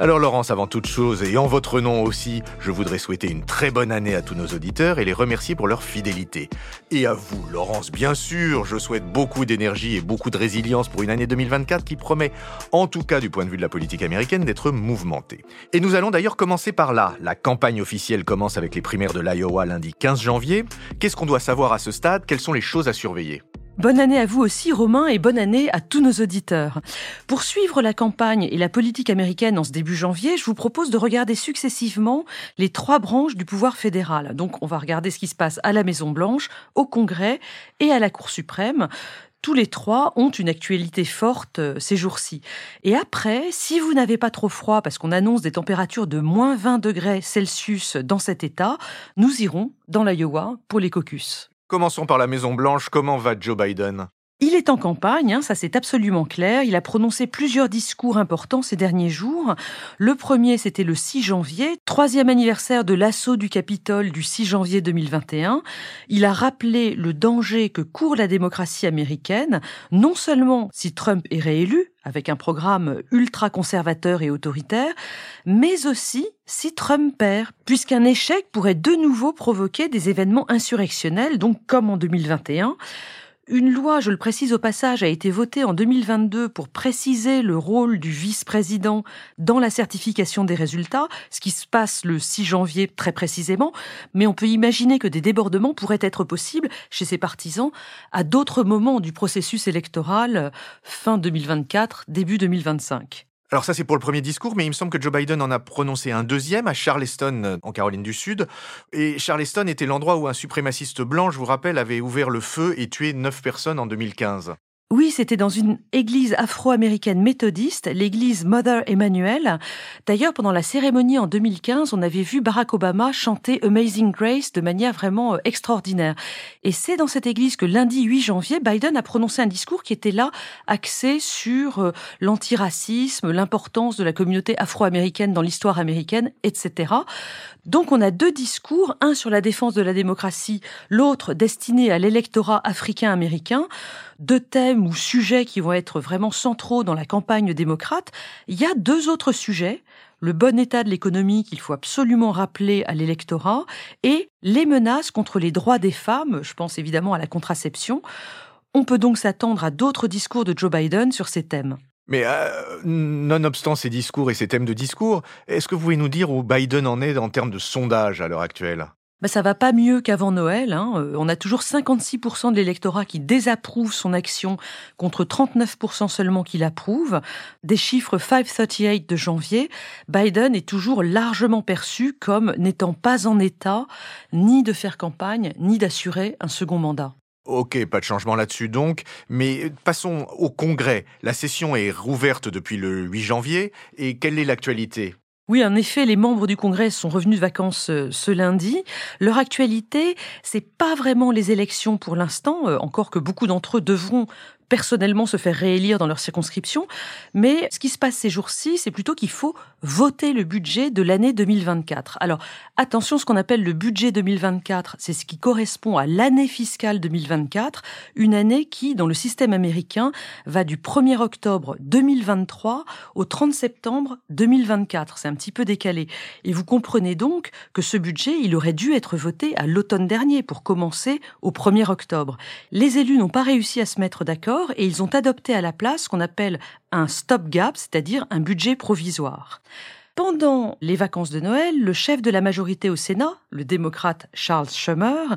Alors Laurence, avant toute chose, et en votre nom aussi, je voudrais souhaiter une très bonne année à tous nos auditeurs et les remercier pour leur fidélité. Et à vous, Laurence, bien sûr, je souhaite beaucoup d'énergie et beaucoup de résilience pour une année 2024 qui promet, en tout cas du point de vue de la politique américaine, d'être mouvementée. Et nous allons d'ailleurs commencer par là. La campagne officielle commence avec les primaires de l'Iowa lundi 15 janvier. Qu'est-ce qu'on doit savoir à ce stade? Quelles sont les choses à surveiller? Bonne année à vous aussi, Romain, et bonne année à tous nos auditeurs. Pour suivre la campagne et la politique américaine en ce début janvier, je vous propose de regarder successivement les trois branches du pouvoir fédéral. Donc, on va regarder ce qui se passe à la Maison-Blanche, au Congrès et à la Cour suprême tous les trois ont une actualité forte euh, ces jours-ci. Et après, si vous n'avez pas trop froid, parce qu'on annonce des températures de moins 20 degrés Celsius dans cet état, nous irons dans l'Iowa pour les caucus. Commençons par la Maison-Blanche. Comment va Joe Biden? Il est en campagne, hein, ça c'est absolument clair. Il a prononcé plusieurs discours importants ces derniers jours. Le premier, c'était le 6 janvier, troisième anniversaire de l'assaut du Capitole du 6 janvier 2021. Il a rappelé le danger que court la démocratie américaine, non seulement si Trump est réélu, avec un programme ultra-conservateur et autoritaire, mais aussi si Trump perd, puisqu'un échec pourrait de nouveau provoquer des événements insurrectionnels, donc comme en 2021. Une loi, je le précise au passage, a été votée en 2022 pour préciser le rôle du vice-président dans la certification des résultats, ce qui se passe le 6 janvier très précisément, mais on peut imaginer que des débordements pourraient être possibles chez ses partisans à d'autres moments du processus électoral, fin 2024, début 2025. Alors ça c'est pour le premier discours, mais il me semble que Joe Biden en a prononcé un deuxième à Charleston, euh, en Caroline du Sud. Et Charleston était l'endroit où un suprémaciste blanc, je vous rappelle, avait ouvert le feu et tué neuf personnes en 2015. Oui, c'était dans une église afro-américaine méthodiste, l'église Mother Emmanuel. D'ailleurs, pendant la cérémonie en 2015, on avait vu Barack Obama chanter Amazing Grace de manière vraiment euh, extraordinaire. Et c'est dans cette église que lundi 8 janvier, Biden a prononcé un discours qui était là, axé sur euh, l'antiracisme, l'importance de la communauté afro-américaine dans l'histoire américaine, etc. Donc on a deux discours, un sur la défense de la démocratie, l'autre destiné à l'électorat africain-américain deux thèmes ou sujets qui vont être vraiment centraux dans la campagne démocrate, il y a deux autres sujets le bon état de l'économie qu'il faut absolument rappeler à l'électorat et les menaces contre les droits des femmes, je pense évidemment à la contraception. On peut donc s'attendre à d'autres discours de Joe Biden sur ces thèmes. Mais euh, nonobstant ces discours et ces thèmes de discours, est-ce que vous pouvez nous dire où Biden en est en termes de sondage à l'heure actuelle? Bah, ça va pas mieux qu'avant Noël. Hein. Euh, on a toujours 56% de l'électorat qui désapprouve son action contre 39% seulement qui l'approuve. Des chiffres 538 de janvier, Biden est toujours largement perçu comme n'étant pas en état ni de faire campagne, ni d'assurer un second mandat. Ok, pas de changement là-dessus donc, mais passons au Congrès. La session est rouverte depuis le 8 janvier, et quelle est l'actualité? Oui, en effet, les membres du Congrès sont revenus de vacances euh, ce lundi. Leur actualité, c'est pas vraiment les élections pour l'instant, euh, encore que beaucoup d'entre eux devront personnellement se faire réélire dans leur circonscription. Mais ce qui se passe ces jours-ci, c'est plutôt qu'il faut voter le budget de l'année 2024. Alors, attention, ce qu'on appelle le budget 2024, c'est ce qui correspond à l'année fiscale 2024, une année qui, dans le système américain, va du 1er octobre 2023 au 30 septembre 2024. C'est un petit peu décalé. Et vous comprenez donc que ce budget, il aurait dû être voté à l'automne dernier pour commencer au 1er octobre. Les élus n'ont pas réussi à se mettre d'accord et ils ont adopté à la place ce qu'on appelle un stop-gap, c'est-à-dire un budget provisoire. Pendant les vacances de Noël, le chef de la majorité au Sénat, le démocrate Charles Schumer,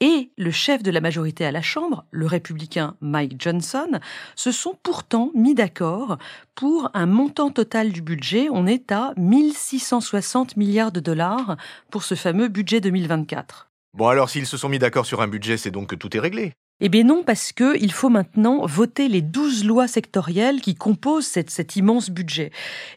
et le chef de la majorité à la Chambre, le républicain Mike Johnson, se sont pourtant mis d'accord pour un montant total du budget. On est à 1660 milliards de dollars pour ce fameux budget 2024. Bon alors s'ils se sont mis d'accord sur un budget, c'est donc que tout est réglé. Eh bien non, parce qu'il faut maintenant voter les douze lois sectorielles qui composent cet immense budget.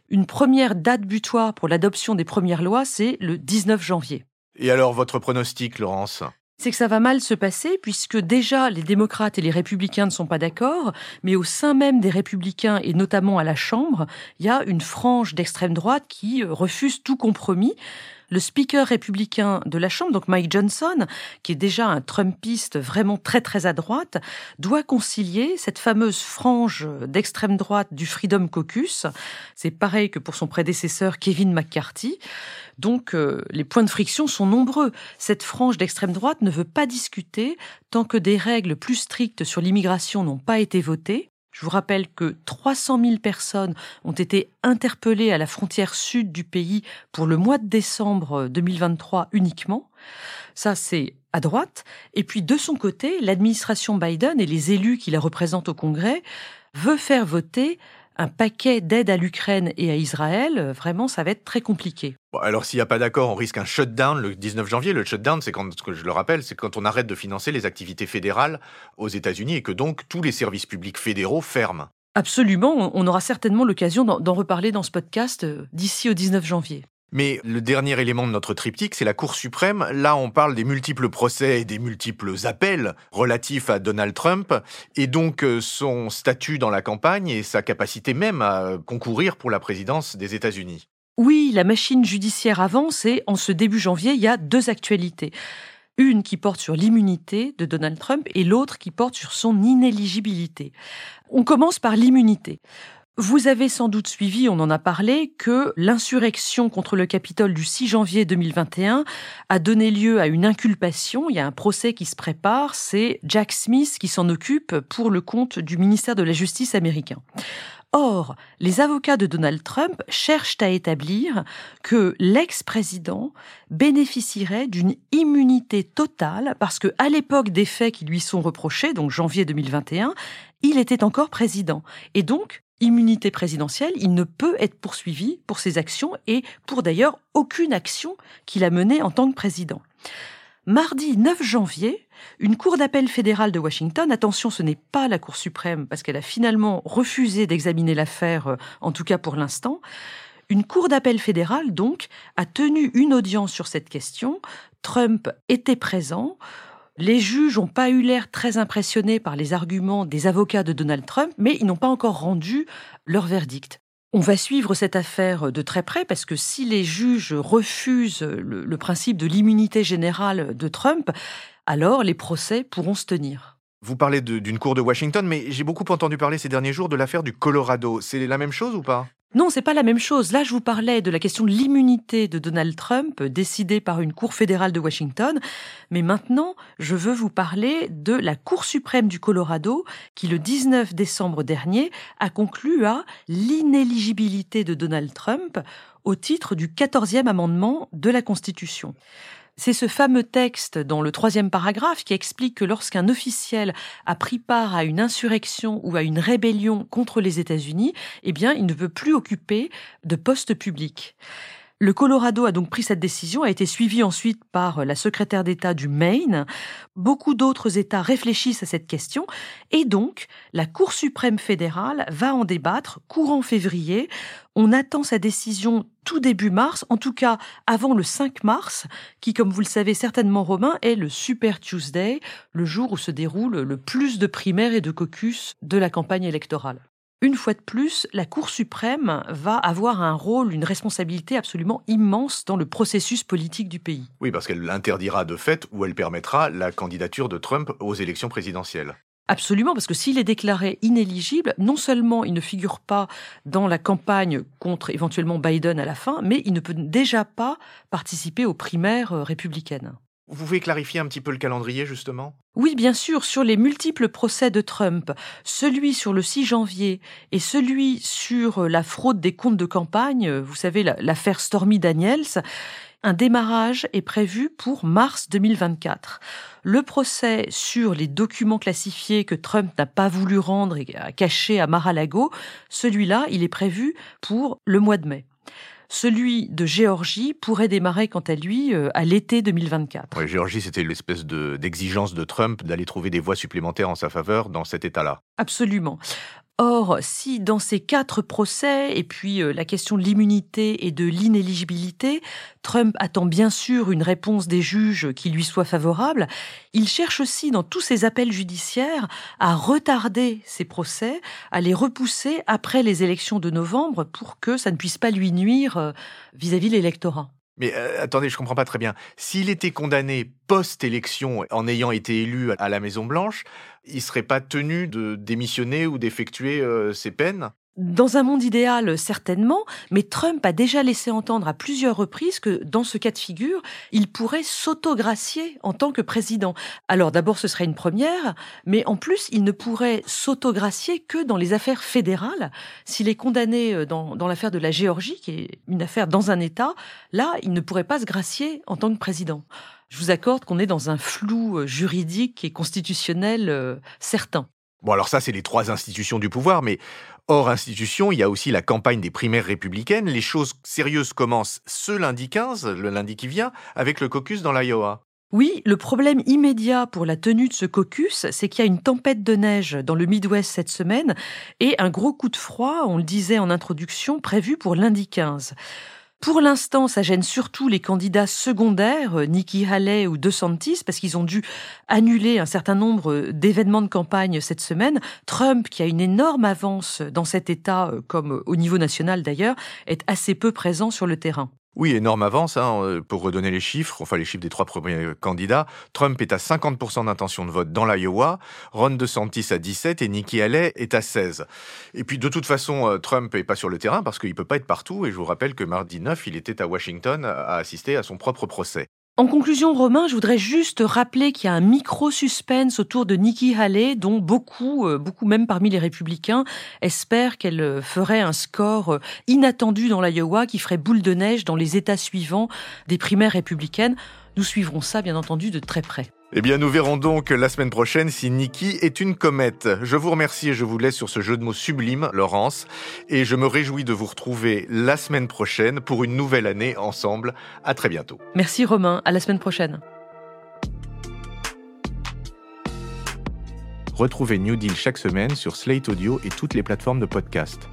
Une première date butoir pour l'adoption des premières lois, c'est le 19 janvier. Et alors votre pronostic, Laurence? C'est que ça va mal se passer puisque déjà les démocrates et les républicains ne sont pas d'accord, mais au sein même des républicains et notamment à la Chambre, il y a une frange d'extrême droite qui euh, refuse tout compromis le speaker républicain de la Chambre, donc Mike Johnson, qui est déjà un Trumpiste vraiment très très à droite, doit concilier cette fameuse frange d'extrême droite du Freedom Caucus. C'est pareil que pour son prédécesseur Kevin McCarthy. Donc euh, les points de friction sont nombreux. Cette frange d'extrême droite ne veut pas discuter tant que des règles plus strictes sur l'immigration n'ont pas été votées. Je vous rappelle que 300 000 personnes ont été interpellées à la frontière sud du pays pour le mois de décembre 2023 uniquement. Ça, c'est à droite. Et puis, de son côté, l'administration Biden et les élus qui la représentent au Congrès veulent faire voter un paquet d'aides à l'Ukraine et à Israël, vraiment, ça va être très compliqué. alors, s'il n'y a pas d'accord, on risque un shutdown le 19 janvier. Le shutdown, c'est quand, je le rappelle, c'est quand on arrête de financer les activités fédérales aux États-Unis et que donc tous les services publics fédéraux ferment. Absolument, on aura certainement l'occasion d'en reparler dans ce podcast euh, d'ici au 19 janvier. Mais le dernier élément de notre triptyque, c'est la Cour suprême. Là, on parle des multiples procès et des multiples appels relatifs à Donald Trump, et donc euh, son statut dans la campagne et sa capacité même à concourir pour la présidence des États-Unis. Oui, la machine judiciaire avance et en ce début janvier, il y a deux actualités. Une qui porte sur l'immunité de Donald Trump et l'autre qui porte sur son inéligibilité. On commence par l'immunité. Vous avez sans doute suivi, on en a parlé, que l'insurrection contre le Capitole du 6 janvier 2021 a donné lieu à une inculpation. Il y a un procès qui se prépare. C'est Jack Smith qui s'en occupe pour le compte du ministère de la Justice américain. Or, les avocats de Donald Trump cherchent à établir que l'ex-président bénéficierait d'une immunité totale parce que, à l'époque des faits qui lui sont reprochés, donc janvier 2021, il était encore président. Et donc, immunité présidentielle, il ne peut être poursuivi pour ses actions et pour d'ailleurs aucune action qu'il a menée en tant que président. Mardi 9 janvier, une cour d'appel fédérale de Washington, attention ce n'est pas la Cour suprême parce qu'elle a finalement refusé d'examiner l'affaire, euh, en tout cas pour l'instant, une cour d'appel fédérale donc a tenu une audience sur cette question. Trump était présent. Les juges n'ont pas eu l'air très impressionnés par les arguments des avocats de Donald Trump, mais ils n'ont pas encore rendu leur verdict. On va suivre cette affaire de très près parce que si les juges refusent le, principe de l'immunité générale de Trump, alors les procès pourront se tenir. Vous parlez d'une cour de Washington, mais j'ai beaucoup entendu parler ces derniers jours de l'affaire du Colorado. C'est la même chose ou pas? Non, c'est pas la même chose. Là, je vous parlais de la question de l'immunité de Donald Trump, décidée par une cour fédérale de Washington. Mais maintenant, je veux vous parler de la Cour suprême du Colorado, qui le 19 décembre dernier a conclu à l'inéligibilité de Donald Trump au titre du 14e amendement de la Constitution. C'est ce fameux texte dans le troisième paragraphe qui explique que lorsqu'un officiel a pris part à une insurrection ou à une rébellion contre les États-Unis, eh bien, il ne peut plus occuper de poste public. Le Colorado a donc pris cette décision, a été suivi ensuite par la secrétaire d'État du Maine. Beaucoup d'autres États réfléchissent à cette question et donc la Cour suprême fédérale va en débattre courant février. On attend sa décision tout début mars, en tout cas avant le 5 mars, qui, comme vous le savez certainement, Romain, est le Super Tuesday, le jour où se déroule le plus de primaires et de caucus de la campagne électorale. Une fois de plus, la Cour suprême va avoir un rôle, une responsabilité absolument immense dans le processus politique du pays. Oui, parce qu'elle interdira de fait ou elle permettra la candidature de Trump aux élections présidentielles. Absolument, parce que s'il est déclaré inéligible, non seulement il ne figure pas dans la campagne contre éventuellement Biden à la fin, mais il ne peut déjà pas participer aux primaires euh, républicaines. Vous pouvez clarifier un petit peu le calendrier, justement? Oui, bien sûr, sur les multiples procès de Trump, celui sur le 6 janvier et celui sur la fraude des comptes de campagne, vous savez, l'affaire Stormy Daniels, un démarrage est prévu pour mars 2024. Le procès sur les documents classifiés que Trump n'a pas voulu rendre et a à Mar-a-Lago, celui-là, il est prévu pour le mois de mai. Celui de Géorgie pourrait démarrer quant à lui euh, à l'été 2024. Oui, Géorgie, c'était l'espèce d'exigence de, Trump d'aller trouver des voies supplémentaires en sa faveur dans cet État-là. Absolument. Or, si dans ces quatre procès, et puis euh, la question de l'immunité et de l'inéligibilité, Trump attend bien sûr une réponse des juges qui lui soit favorable, il cherche aussi dans tous ses appels judiciaires à retarder ces procès, à les repousser après les élections de novembre pour que ça ne puisse pas lui nuire euh, vis-à-vis l'électorat. Mais euh, attendez, je comprends pas très bien. S'il était condamné post-élection en ayant été élu à la Maison Blanche, il serait pas tenu de démissionner ou d'effectuer euh, ses peines? Dans un monde idéal, certainement, mais Trump a déjà laissé entendre à plusieurs reprises que dans ce cas de figure, il pourrait s'autogracier en tant que président. Alors d'abord, ce serait une première, mais en plus, il ne pourrait s'autogracier que dans les affaires fédérales. S'il est condamné euh, dans, l'affaire de la Géorgie, qui est une affaire dans un État, là, il ne pourrait pas se gracier en tant que président. Je vous accorde qu'on est dans un flou euh, juridique et constitutionnel euh, certain. Bon, alors ça, c'est les trois institutions du pouvoir, mais hors institution, il y a aussi la campagne des primaires républicaines. Les choses sérieuses commencent ce lundi 15, le lundi qui vient, avec le caucus dans l'Iowa. Oui, le problème immédiat pour la tenue de ce caucus, c'est qu'il y a une tempête de neige dans le Midwest cette semaine et un gros coup de froid, on le disait en introduction, prévu pour lundi 15. Pour l'instant, ça gêne surtout les candidats secondaires, euh, Nikki Haley ou DeSantis, parce qu'ils ont dû annuler un certain nombre d'événements de campagne cette semaine. Trump, qui a une énorme avance dans cet État, euh, comme au niveau national d'ailleurs, est assez peu présent sur le terrain. Oui, énorme avance. Hein, euh, pour redonner les chiffres, enfin les chiffres des trois premiers candidats, Trump est à 50% d'intention de vote dans l'Iowa, Ron DeSantis à 17 et Nikki Haley est à 16. Et puis de toute façon, euh, Trump n'est pas sur le terrain parce qu'il ne peut pas être partout. Et je vous rappelle que mardi 9, il était à Washington à assister à son propre procès. En conclusion, Romain, je voudrais juste rappeler qu'il y a un micro-suspense autour de Nikki Haley, dont beaucoup, euh, beaucoup même parmi les républicains, espèrent qu'elle euh, ferait un score euh, inattendu dans l'Iowa qui ferait boule de neige dans les États suivants des primaires républicaines. Nous suivrons ça, bien entendu, de très près. Eh bien, nous verrons donc la semaine prochaine si Nikki est une comète. Je vous remercie et je vous laisse sur ce jeu de mots sublime, Laurence. Et je me réjouis de vous retrouver la semaine prochaine pour une nouvelle année ensemble. À très bientôt. Merci Romain. À la semaine prochaine. Retrouvez New Deal chaque semaine sur Slate Audio et toutes les plateformes de podcast.